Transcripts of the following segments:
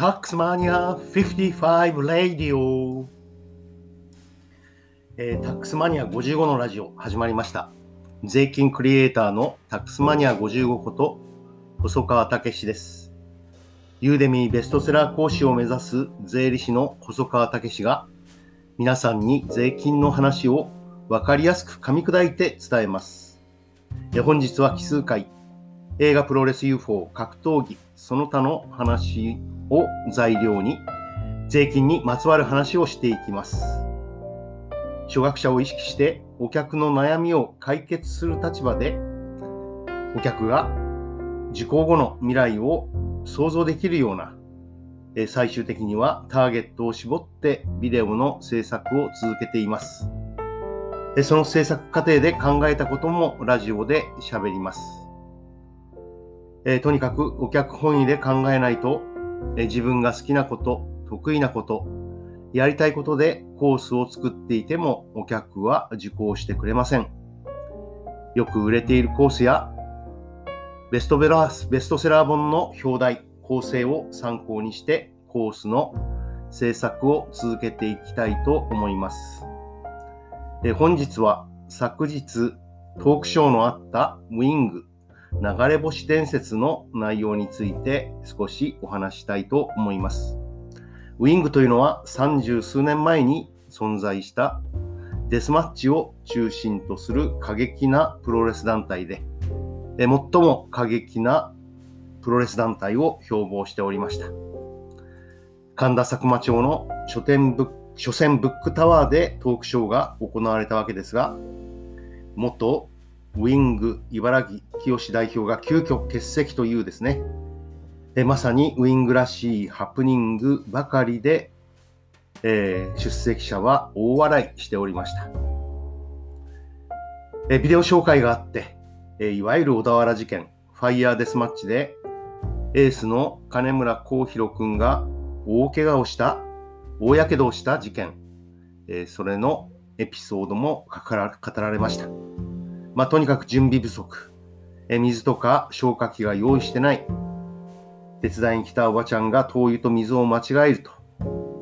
タックスマニア55ラディオ、えー、タックスマニア55のラジオ始まりました。税金クリエイターのタックスマニア55こと細川武史です。ユーデミーベストセラー講師を目指す税理士の細川武史が皆さんに税金の話を分かりやすく噛み砕いて伝えます。本日は奇数回。映画プロレス UFO 格闘技その他の話を材料に税金にまつわる話をしていきます。初学者を意識してお客の悩みを解決する立場でお客が受講後の未来を想像できるような最終的にはターゲットを絞ってビデオの制作を続けています。その制作過程で考えたこともラジオで喋ります。え、とにかくお客本位で考えないと、自分が好きなこと、得意なこと、やりたいことでコースを作っていてもお客は受講してくれません。よく売れているコースやベストベラースベストセラー本の表題、構成を参考にしてコースの制作を続けていきたいと思います。本日は昨日トークショーのあったウィング流れ星伝説の内容について少しお話したいと思います。ウィングというのは三十数年前に存在したデスマッチを中心とする過激なプロレス団体で、最も過激なプロレス団体を標榜しておりました。神田佐久間町の書店ブ書店ブックタワーでトークショーが行われたわけですが、元ウィング茨城清代表が急遽欠席というですね、えまさにウィングらしいハプニングばかりで、えー、出席者は大笑いしておりました。えビデオ紹介があって、えいわゆる小田原事件、ファイヤーデスマッチで、エースの金村幸宏君が大怪我をした、大やけどをした事件、えそれのエピソードも語られました。まあ、とにかく準備不足。え水とか消火器が用意してない。手伝いに来たおばちゃんが灯油と水を間違えると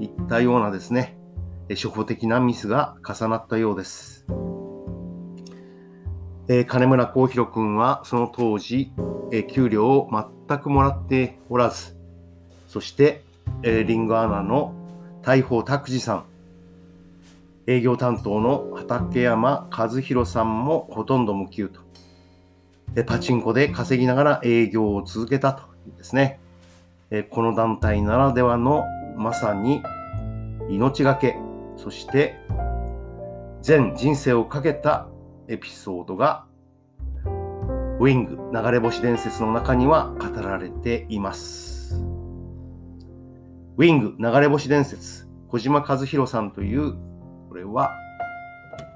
いったようなですね、初歩的なミスが重なったようです。え金村幸宏君はその当時、え給料を全くもらっておらず、そして、えリンゴアナの大砲拓司さん、営業担当の畠山和弘さんもほとんど無給と。でパチンコで稼ぎながら営業を続けたというですね。えこの団体ならではのまさに命がけ、そして全人生をかけたエピソードがウィング流れ星伝説の中には語られています。ウィング流れ星伝説小島和弘さんというこれは、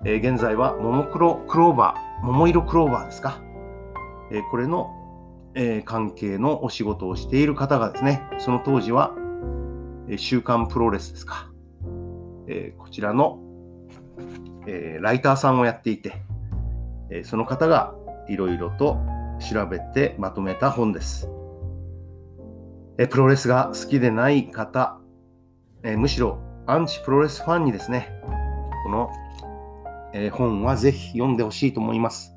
え、現在はももクロクローバー、桃色クローバーですか。え、これの、え、関係のお仕事をしている方がですね、その当時は、え週刊プロレスですか。えこちらの、えライターさんをやっていて、えその方がいろいろと調べてまとめた本です。えプロレスが好きでない方、えむしろアンチプロレスファンにですね、この、え、本はぜひ読んでほしいと思います、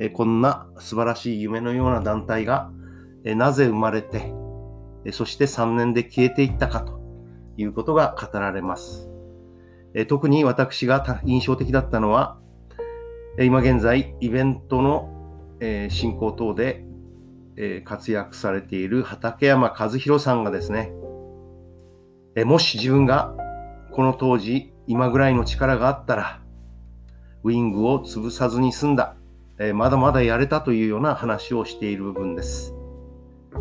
え、こんな素晴らしい夢のような団体が、え、なぜ生まれて、えそして3年で消えていったかということが語られます。え特に私が印象的だったのは、今現在イベントの、え進行等で、え活躍されている畠山和弘さんがですね、えもし自分がこの当時今ぐらいの力があったら、ウィングを潰さずに済んだ、え、まだまだやれたというような話をしている部分です。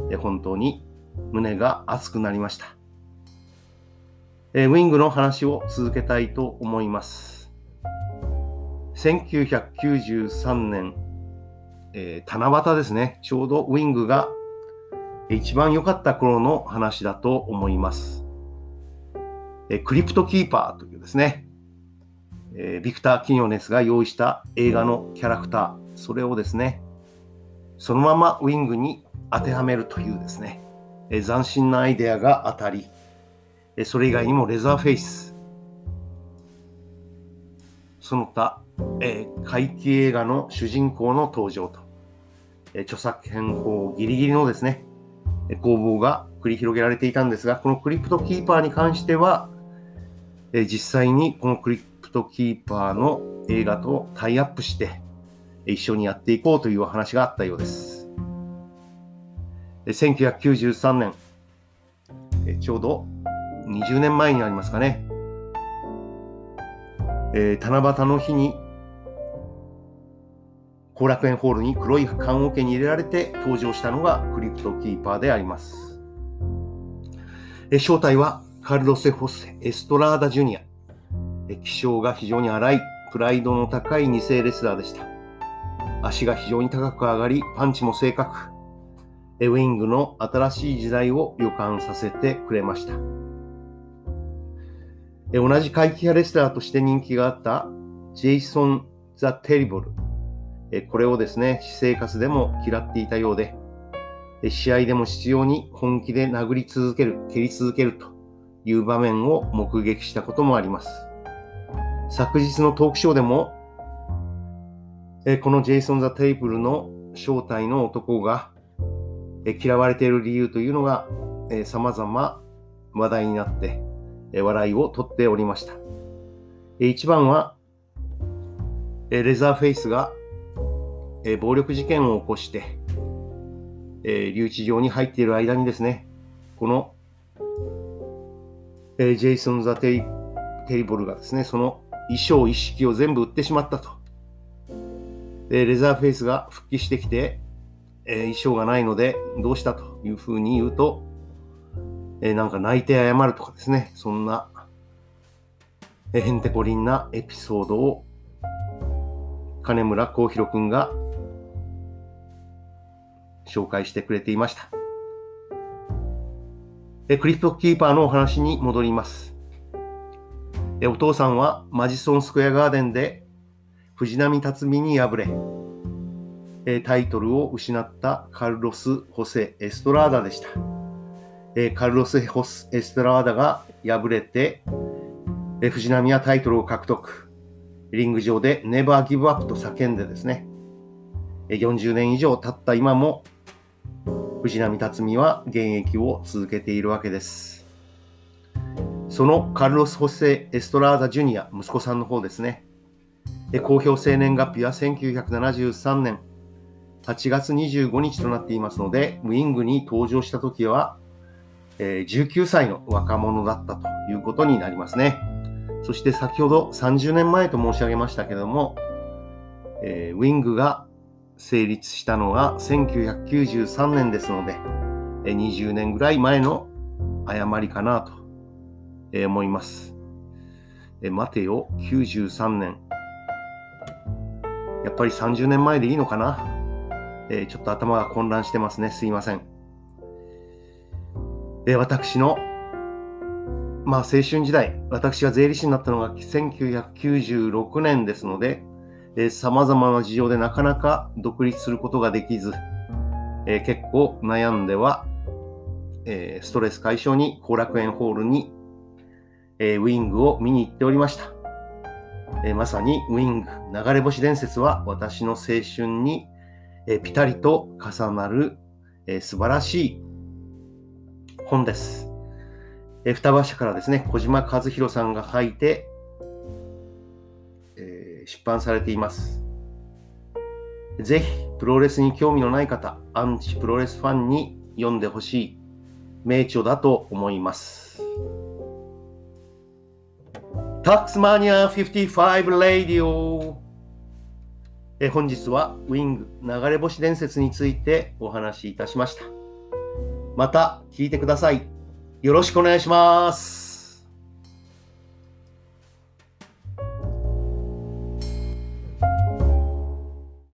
え、本当に胸が熱くなりました、え、ウィングの話を続けたいと思います。1993年、え七夕ですね、ちょうどウィングが一番良かった頃の話だと思います。えクリプトキーパーというですね、えビクター・キニョネスが用意した映画のキャラクター、それをですね、そのままウィングに当てはめるというですね、え斬新なアイデアが当たり、えそれ以外にもレザーフェイス、その他、え怪奇映画の主人公の登場と、え著作権法ギリギリのですね、攻防が繰り広げられていたんですが、このクリプトキーパーに関しては、え実際にこのクリプトキーパーの映画とタイアップして、一緒にやっていこうという話があったようです。1993年、ちょうど20年前になりますかね、えー、七夕の日に後楽園ホールに黒い棺桶に入れられて登場したのがクリプトキーパーであります。え、正体はカルロセ・ホス・エストラーダ・ジュニア。気性が非常に荒い、プライドの高い2世レスラーでした。足が非常に高く上がり、パンチも正確。ウィングの新しい時代を予感させてくれました。同じ怪奇派レスラーとして人気があったジェイソン・ザ・テリボル。これをですね、私生活でも嫌っていたようで、試合でも必要に本気で殴り続ける、蹴り続けるという場面を目撃したこともあります。昨日のトークショーでも、えこのジェイソン・ザ・テイブルの正体の男がえ嫌われている理由というのが様々話題になってえ笑いをとっておりました。え一番は、えレザーフェイスがえ暴力事件を起こして、え留置場に入っている間にですね、このえジェイソン・ザ・テリテリボルがですね、その衣装一式を全部売ってしまったと。でレザーフェイスが復帰してきて、衣装がないのでどうしたというふうに言うと、えー、なんか泣いて謝るとかですね、そんな、えー、へんてこりんなエピソードを金村幸宏くんが紹介してくれていました。えクリプトキーパーのお話に戻ります。えお父さんはマジソンスクエアガーデンで藤波辰巳に敗れ、えタイトルを失ったカルロス・ホセ・エストラーダでした。えカルロス・ホス・エストラーダが敗れて、え藤波はタイトルを獲得。リング上でネバーギブアップと叫んでですね、40年以上経った今も、藤波辰巳は現役を続けているわけです。そのカルロス・ホセ・エストラーダ・ジュニア、息子さんの方ですね。公表生年月日は1973年8月25日となっていますので、ウィングに登場した時はえ19歳の若者だったということになりますね。そして先ほど30年前と申し上げましたけども、えー、ウィングが成立したのが1993年ですので、え20年ぐらい前の誤りかなと、思います。え待てよ、93年。やっぱり30年前でいいのかな、えー、ちょっと頭が混乱してますね。すいません。え私の、まあ、青春時代、私が税理士になったのが1996年ですので、さまざまな事情でなかなか独立することができず、えー、結構悩んでは、えー、ストレス解消に後楽園ホールに、えー、ウィングを見に行っておりました。えまさにウィング流れ星伝説は私の青春に、えピタリと重なる、え素晴らしい本です。え双葉社からですね、小島和弘さんが書いて、え、出版されています。ぜひ、プロレスに興味のない方、アンチプロレスファンに読んでほしい名著だと思います。タックスマニア55レイディオえ本日はウィング流れ星伝説についてお話しいたしました。また聞いてください。よろしくお願いします。